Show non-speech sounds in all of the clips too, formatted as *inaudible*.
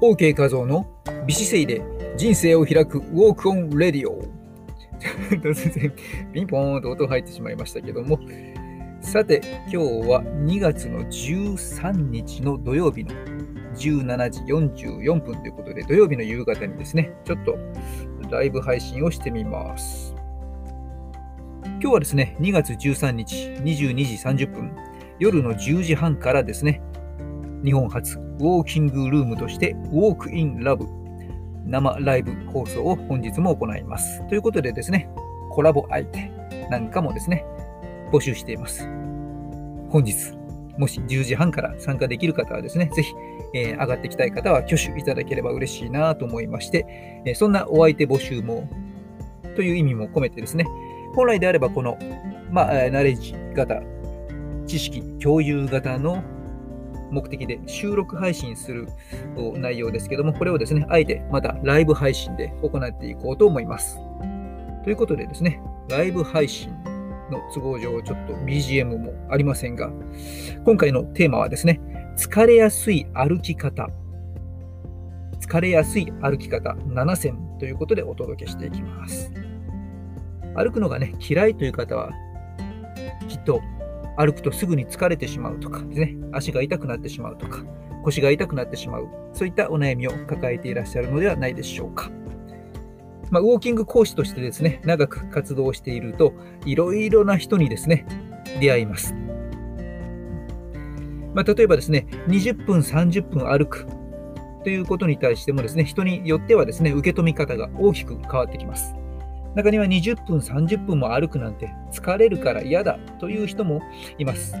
OK 画像の美姿勢で人生を開くウォークオンレディオ。突然、ピンポーンと音入ってしまいましたけども、さて、今日は2月の13日の土曜日の17時44分ということで、土曜日の夕方にですね、ちょっとライブ配信をしてみます。今日はですね、2月13日22時30分、夜の10時半からですね、日本初ウォーキングルームとしてウォークインラブ生ライブ放送を本日も行います。ということでですね、コラボ相手なんかもですね、募集しています。本日、もし10時半から参加できる方はですね、ぜひ、えー、上がってきたい方は挙手いただければ嬉しいなと思いまして、えー、そんなお相手募集もという意味も込めてですね、本来であればこの、まあ、ナレッジ型、知識共有型の目的で収録配信する内容ですけども、これをですね、あえてまたライブ配信で行っていこうと思います。ということでですね、ライブ配信の都合上、ちょっと BGM もありませんが、今回のテーマはですね、疲れやすい歩き方。疲れやすい歩き方7選ということでお届けしていきます。歩くのがね、嫌いという方は、きっと歩くとすぐに疲れてしまうとかですね、足が痛くなってしまうとか、腰が痛くなってしまう、そういったお悩みを抱えていらっしゃるのではないでしょうか。まあ、ウォーキング講師としてですね、長く活動していると、いろいろな人にですね、出会います。まあ、例えばですね、20分、30分歩くということに対してもですね、人によってはですね、受け止め方が大きく変わってきます。中には20分、30分も歩くなんて疲れるから嫌だという人もいます。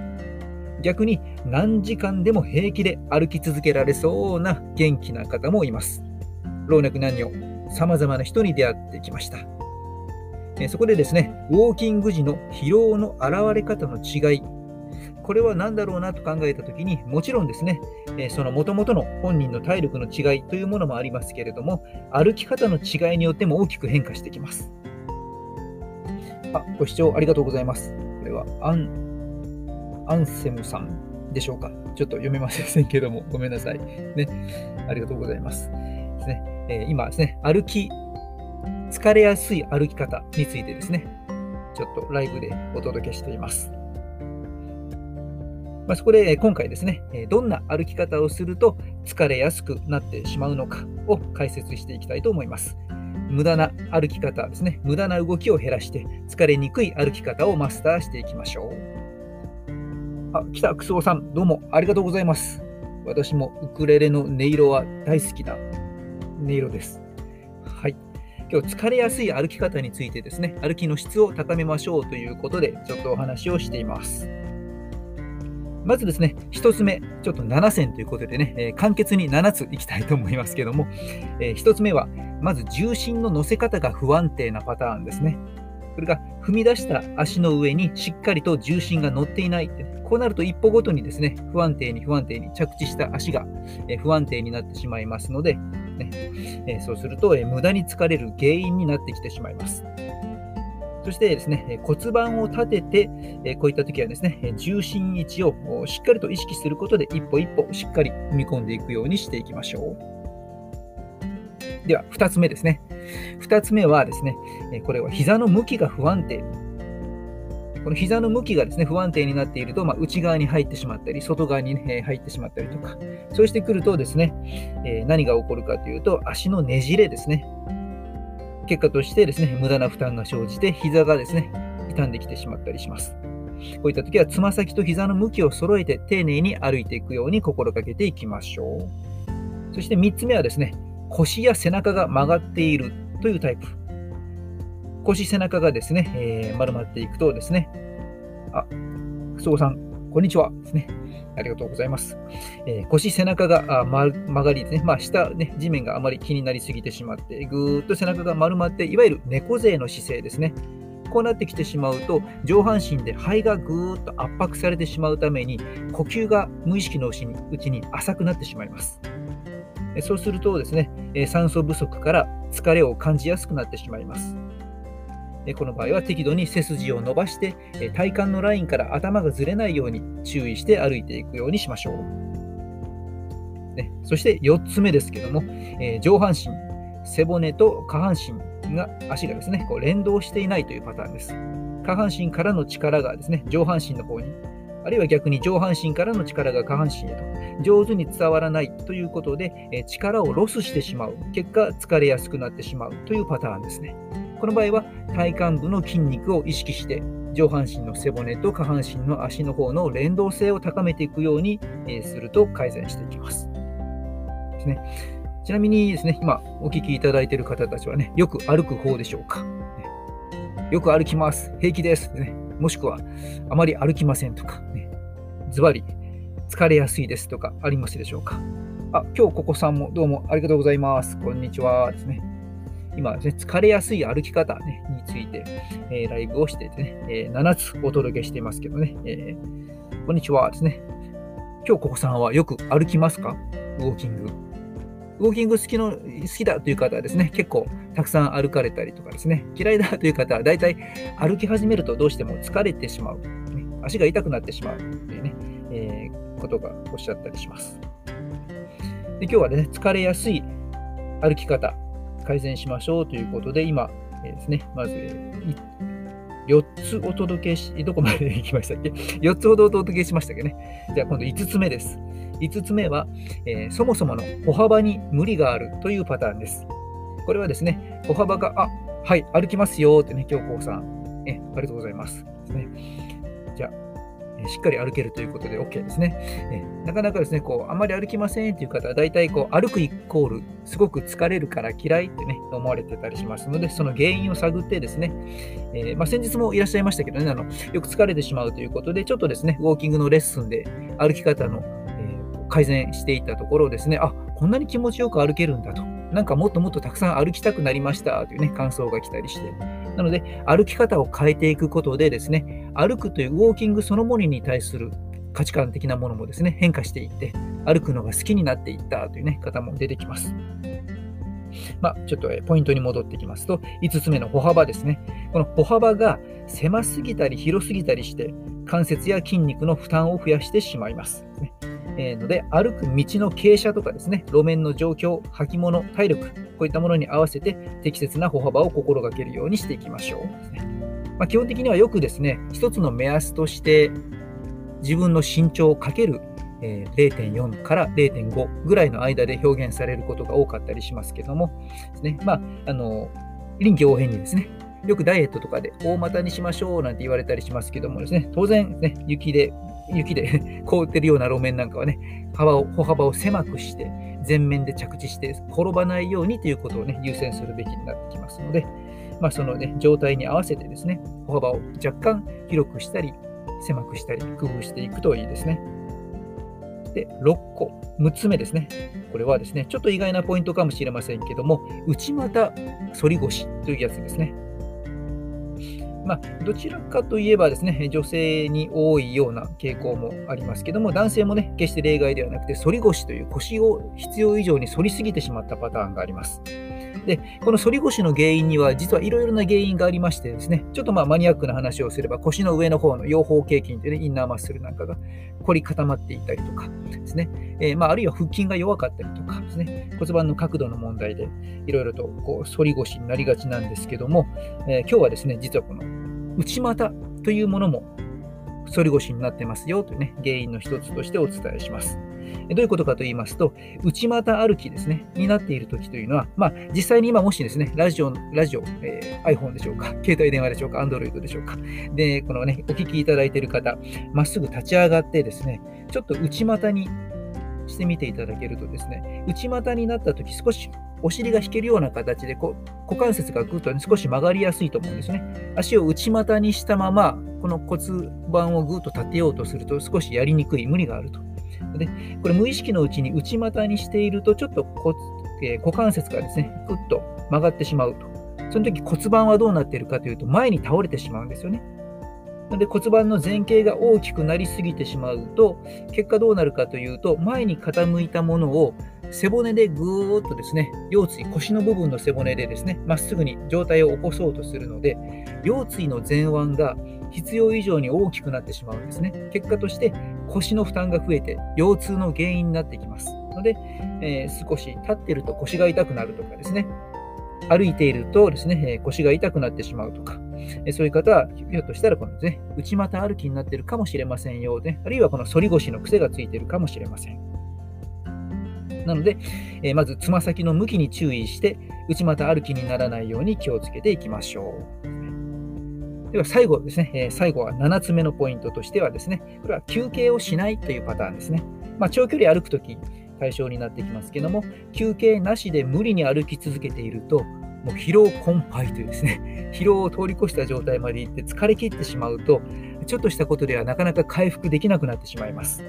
逆に何時間でも平気で歩き続けられそうな元気な方もいます。老若男女、様々な人に出会ってきました。そこでですね、ウォーキング時の疲労の現れ方の違いこれは何だろうなと考えたときに、もちろんですね、えその元々の本人の体力の違いというものもありますけれども、歩き方の違いによっても大きく変化してきます。あ、ご視聴ありがとうございます。これはアン、アンセムさんでしょうか？ちょっと読めませんけども、ごめんなさい。ね。ありがとうございます。ですねえー、今ですね、歩き、疲れやすい歩き方についてですね、ちょっとライブでお届けしています。まあ、そこで今回ですね、どんな歩き方をすると疲れやすくなってしまうのかを解説していきたいと思います。無駄な歩き方ですね、無駄な動きを減らして疲れにくい歩き方をマスターしていきましょう。あ、北クソさん、どうもありがとうございます。私もウクレレの音色は大好きな音色です。はい。今日疲れやすい歩き方についてですね、歩きの質を高めましょうということで、ちょっとお話をしています。まずですね、1つ目、ちょっと7選ということでね、えー、簡潔に7ついきたいと思いますけども、えー、1つ目は、まず重心の乗せ方が不安定なパターンですね。これが踏み出した足の上にしっかりと重心が乗っていない。こうなると一歩ごとにですね、不安定に不安定に着地した足が不安定になってしまいますので、ね、そうすると無駄に疲れる原因になってきてしまいます。そしてですね、骨盤を立てて、こういった時はですね、重心位置をしっかりと意識することで、一歩一歩しっかり踏み込んでいくようにしていきましょう。では、2つ目ですね。2つ目はですね、これは膝の向きが不安定。この膝の向きがですね不安定になっていると、まあ、内側に入ってしまったり、外側に、ね、入ってしまったりとか、そうしてくるとですね、え、何が起こるかというと、足のねじれですね。結果としてですね、無駄な負担が生じて、膝がですね、傷んできてしまったりします。こういった時は、つま先と膝の向きを揃えて丁寧に歩いていくように心がけていきましょう。そして3つ目はですね、腰や背中が曲がっているというタイプ。腰、背中がですね、えー、丸まっていくとですね、あ、くそさん、こんにちは。ですね。ありがとうございます。えー、腰、背中が曲がりですね、まあ、下、ね、地面があまり気になりすぎてしまって、ぐーっと背中が丸まって、いわゆる猫背の姿勢ですね。こうなってきてしまうと、上半身で肺がぐーっと圧迫されてしまうために、呼吸が無意識のうちに浅くなってしまいます。そうするとですね、酸素不足から疲れを感じやすくなってしまいます。この場合は適度に背筋を伸ばして体幹のラインから頭がずれないように注意して歩いていくようにしましょう。ね、そして4つ目ですけども、えー、上半身、背骨と下半身が足がですねこう連動していないというパターンです。下半身からの力がですね上半身の方に、あるいは逆に上半身からの力が下半身へと上手に伝わらないということで、力をロスしてしまう、結果疲れやすくなってしまうというパターンですね。この場合は体幹部の筋肉を意識して上半身の背骨と下半身の足の方の連動性を高めていくようにすると改善していきます。ですね、ちなみにですね、今お聞きいただいている方たちはね、よく歩く方でしょうか？ね、よく歩きます。平気です、ね。もしくは、あまり歩きませんとか、ね、ズバリ疲れやすいですとかありますでしょうか？あ、今日ここさんもどうもありがとうございます。こんにちは。ですね。今ね、疲れやすい歩き方、ね、について、えー、ライブをしていてね、えー、7つお届けしていますけどね、えー、こんにちはですね。今日ここさんはよく歩きますか？ウォーキング。ウォーキング好きの好きだという方はですね、結構たくさん歩かれたりとかですね、嫌いだという方は大体歩き始めるとどうしても疲れてしまう、ね、足が痛くなってしまうというね、えー、ことがおっしゃったりします。で今日はね、疲れやすい歩き方、改善しましょうということで、今、えー、ですね、まず、4つお届けし、どこまで行きましたっけ *laughs* ?4 つほどお届けしましたっけね。じゃあ今度5つ目です。5つ目は、えー、そもそもの歩幅に無理があるというパターンです。これはですね、歩幅が、あ、はい、歩きますよってね、京子さん、え、ありがとうございます。ですね、じゃあ、しっかり歩けるということで OK ですね。なかなかですね、こう、あまり歩きませんという方は、大体こう、歩くイコール、すごく疲れるから嫌いってね、思われてたりしますので、その原因を探ってですね、えー、まあ、先日もいらっしゃいましたけどねあの、よく疲れてしまうということで、ちょっとですね、ウォーキングのレッスンで歩き方の、えー、改善していったところですね、あ、こんなに気持ちよく歩けるんだと。なんかもっともっとたくさん歩きたくなりましたというね、感想が来たりして。なので、歩き方を変えていくことでですね、歩くというウォーキングそのものに対する価値観的なものもですね、変化していって、歩くのが好きになっていったというね、方も出てきます。まあ、ちょっとポイントに戻ってきますと、5つ目の歩幅ですね。この歩幅が狭すぎたり広すぎたりして、関節や筋肉の負担を増やしてしまいます。えー、ので、歩く道の傾斜とかですね、路面の状況、履物、体力、こういったものに合わせて適切な歩幅を心がけるようにしていきましょう。まあ、基本的にはよくですね、一つの目安として自分の身長をかける0.4から0.5ぐらいの間で表現されることが多かったりしますけども、ですねまあ、あの臨機応変にですね、よくダイエットとかで大股にしましょうなんて言われたりしますけどもですね、当然、ね、雪で雪で凍ってるような路面なんかはね、幅を歩幅を狭くして、前面で着地して転ばないようにということをね、優先するべきになってきますので、まあ、そのね、状態に合わせてですね、歩幅を若干広くしたり、狭くしたり、工夫していくといいですね。で、6個、6つ目ですね。これはですね、ちょっと意外なポイントかもしれませんけども、内股反り腰というやつですね。まあ、どちらかといえばですね、女性に多いような傾向もありますけども、男性もね、決して例外ではなくて、反り腰という腰を必要以上に反りすぎてしまったパターンがあります。で、この反り腰の原因には、実はいろいろな原因がありましてですね、ちょっとまあマニアックな話をすれば、腰の上の方の腰方形筋という、ね、インナーマッスルなんかが凝り固まっていたりとかですね、えー、まあ、あるいは腹筋が弱かったりとかですね、骨盤の角度の問題でいろいろとこう反り腰になりがちなんですけども、えー、今日はですね、実はこの内股というものも反り腰になってますよというね、原因の一つとしてお伝えします。どういうことかと言いますと、内股歩きですね、になっている時というのは、まあ、実際に今もしですね、ラジオ、ラジオ、えー、iPhone でしょうか、携帯電話でしょうか、Android でしょうか。で、このね、お聞きいただいている方、まっすぐ立ち上がってですね、ちょっと内股にしてみていただけるとですね、内股になった時少しお尻が引けるような形でこ股関節がぐっと、ね、少し曲がりやすいと思うんですね。足を内股にしたまま、この骨盤をぐっと立てようとすると少しやりにくい、無理があると。でこれ無意識のうちに内股にしていると、ちょっと骨,、えー、股関節がですね、ぐっと曲がってしまうと。その時骨盤はどうなっているかというと、前に倒れてしまうんですよね。で骨盤の前傾が大きくなりすぎてしまうと、結果どうなるかというと、前に傾いたものを背骨でぐーっとですね、腰椎、腰の部分の背骨でですね、まっすぐに状態を起こそうとするので、腰椎の前腕が必要以上に大きくなってしまうんですね。結果として腰の負担が増えて腰痛の原因になってきます。ので、えー、少し立ってると腰が痛くなるとかですね、歩いているとですね、腰が痛くなってしまうとか、そういう方は、ひょっとしたらこの、ね、内股歩きになっているかもしれませんよ、ね、あるいはこの反り腰の癖がついているかもしれません。なので、えまずつま先の向きに注意して、内股歩きにならないように気をつけていきましょう。では最後ですね、え最後は7つ目のポイントとしてはですね、これは休憩をしないというパターンですね。まあ、長距離歩くとき対象になってきますけども、休憩なしで無理に歩き続けていると、もう疲労困憊というですね、*laughs* 疲労を通り越した状態までいって疲れ切ってしまうと、ちょっとしたことではなかなか回復できなくなってしまいます。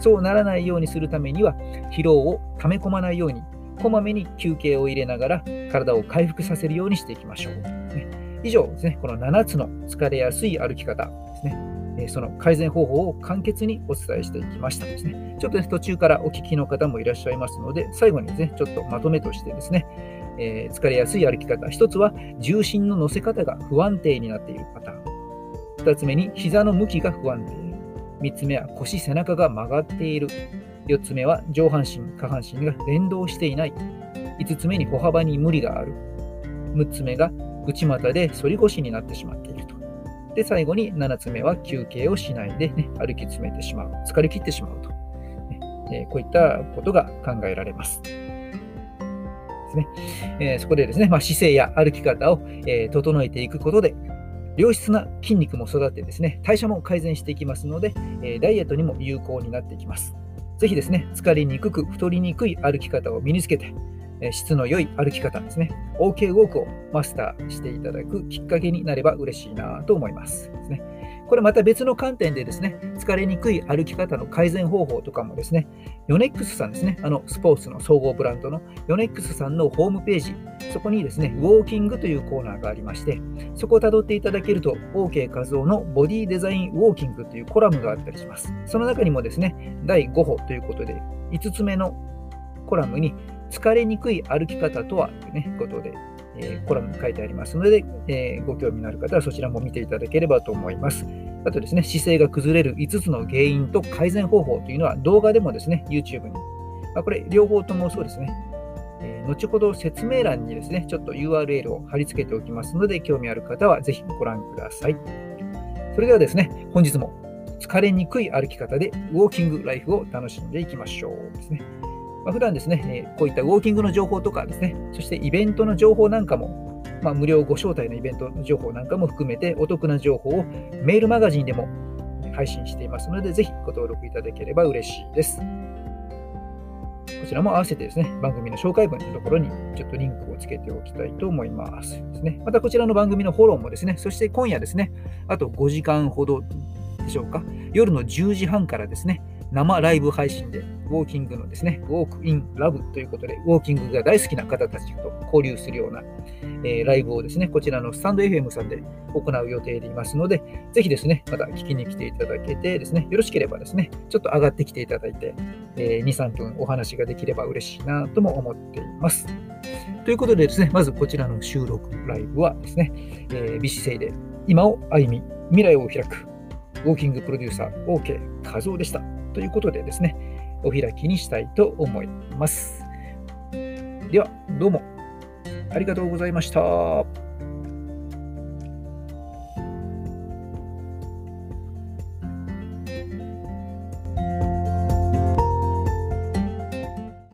そうならないようにするためには、疲労を溜め込まないように、こまめに休憩を入れながら体を回復させるようにしていきましょう。ね以上ですね、この7つの疲れやすい歩き方ですね、その改善方法を簡潔にお伝えしていきましたですね。ちょっと、ね、途中からお聞きの方もいらっしゃいますので、最後にですね、ちょっとまとめとしてですね、えー、疲れやすい歩き方。1つは重心の乗せ方が不安定になっているパターン。2つ目に膝の向きが不安定。3つ目は腰、背中が曲がっている。4つ目は上半身、下半身が連動していない。5つ目に歩幅に無理がある。6つ目が内股で反り腰になってしまっていると。で、最後に7つ目は休憩をしないで、ね、歩き詰めてしまう。疲れ切ってしまうと。え、こういったことが考えられます。ですね。え、そこでですね、まあ、姿勢や歩き方を、え、整えていくことで、良質な筋肉も育ってですね、代謝も改善していきますので、えダイエットにも有効になっていきます。是非ですね、疲れにくく太りにくい歩き方を身につけて、質の良い歩き方ですね、OK ウォークをマスターしていただくきっかけになれば嬉しいなと思います。ですねこれまた別の観点でですね、疲れにくい歩き方の改善方法とかもですね、ヨネックスさんですね、あのスポーツの総合ブランドのヨネックスさんのホームページ、そこにですね、ウォーキングというコーナーがありまして、そこをたどっていただけると、OK 和夫のボディデザインウォーキングというコラムがあったりします。その中にもですね、第5歩ということで、5つ目のコラムに、疲れにくい歩き方とはという、ね、ことで、えー、コラムに書いてありますので、えー、ご興味のある方はそちらも見ていただければと思います。あとですね、姿勢が崩れる5つの原因と改善方法というのは動画でもですね、YouTube に。まあ、これ、両方ともそうですね。え、後ほど説明欄にですね、ちょっと URL を貼り付けておきますので、興味ある方はぜひご覧ください。それではですね、本日も疲れにくい歩き方でウォーキングライフを楽しんでいきましょうですね。まあ、普段ですね、えこういったウォーキングの情報とかですね、そしてイベントの情報なんかも、まあ、無料ご招待のイベントの情報なんかも含めてお得な情報をメールマガジンでも配信していますので、ぜひご登録いただければ嬉しいです。こちらも合わせてですね、番組の紹介文のところにちょっとリンクをつけておきたいと思います。ですね、またこちらの番組のフォローもですね、そして今夜ですね、あと5時間ほどでしょうか、夜の10時半からですね、生ライブ配信で、ウォーキングのですね、ウォークインラブということで、ウォーキングが大好きな方たちと交流するような、えー、ライブをですね、こちらのスタンド FM さんで行う予定でいますので、ぜひですね、また聞きに来ていただけてですね、よろしければですね、ちょっと上がってきていただいて、えー、2、3分お話ができれば嬉しいなとも思っています。ということでですね、まずこちらの収録ライブはですね、えー、美姿勢で今を歩み、未来を開く、ウォーキングプロデューサー OK 和夫でした。ということでですね、お開きにしたいと思います。では、どうもありがとうございました。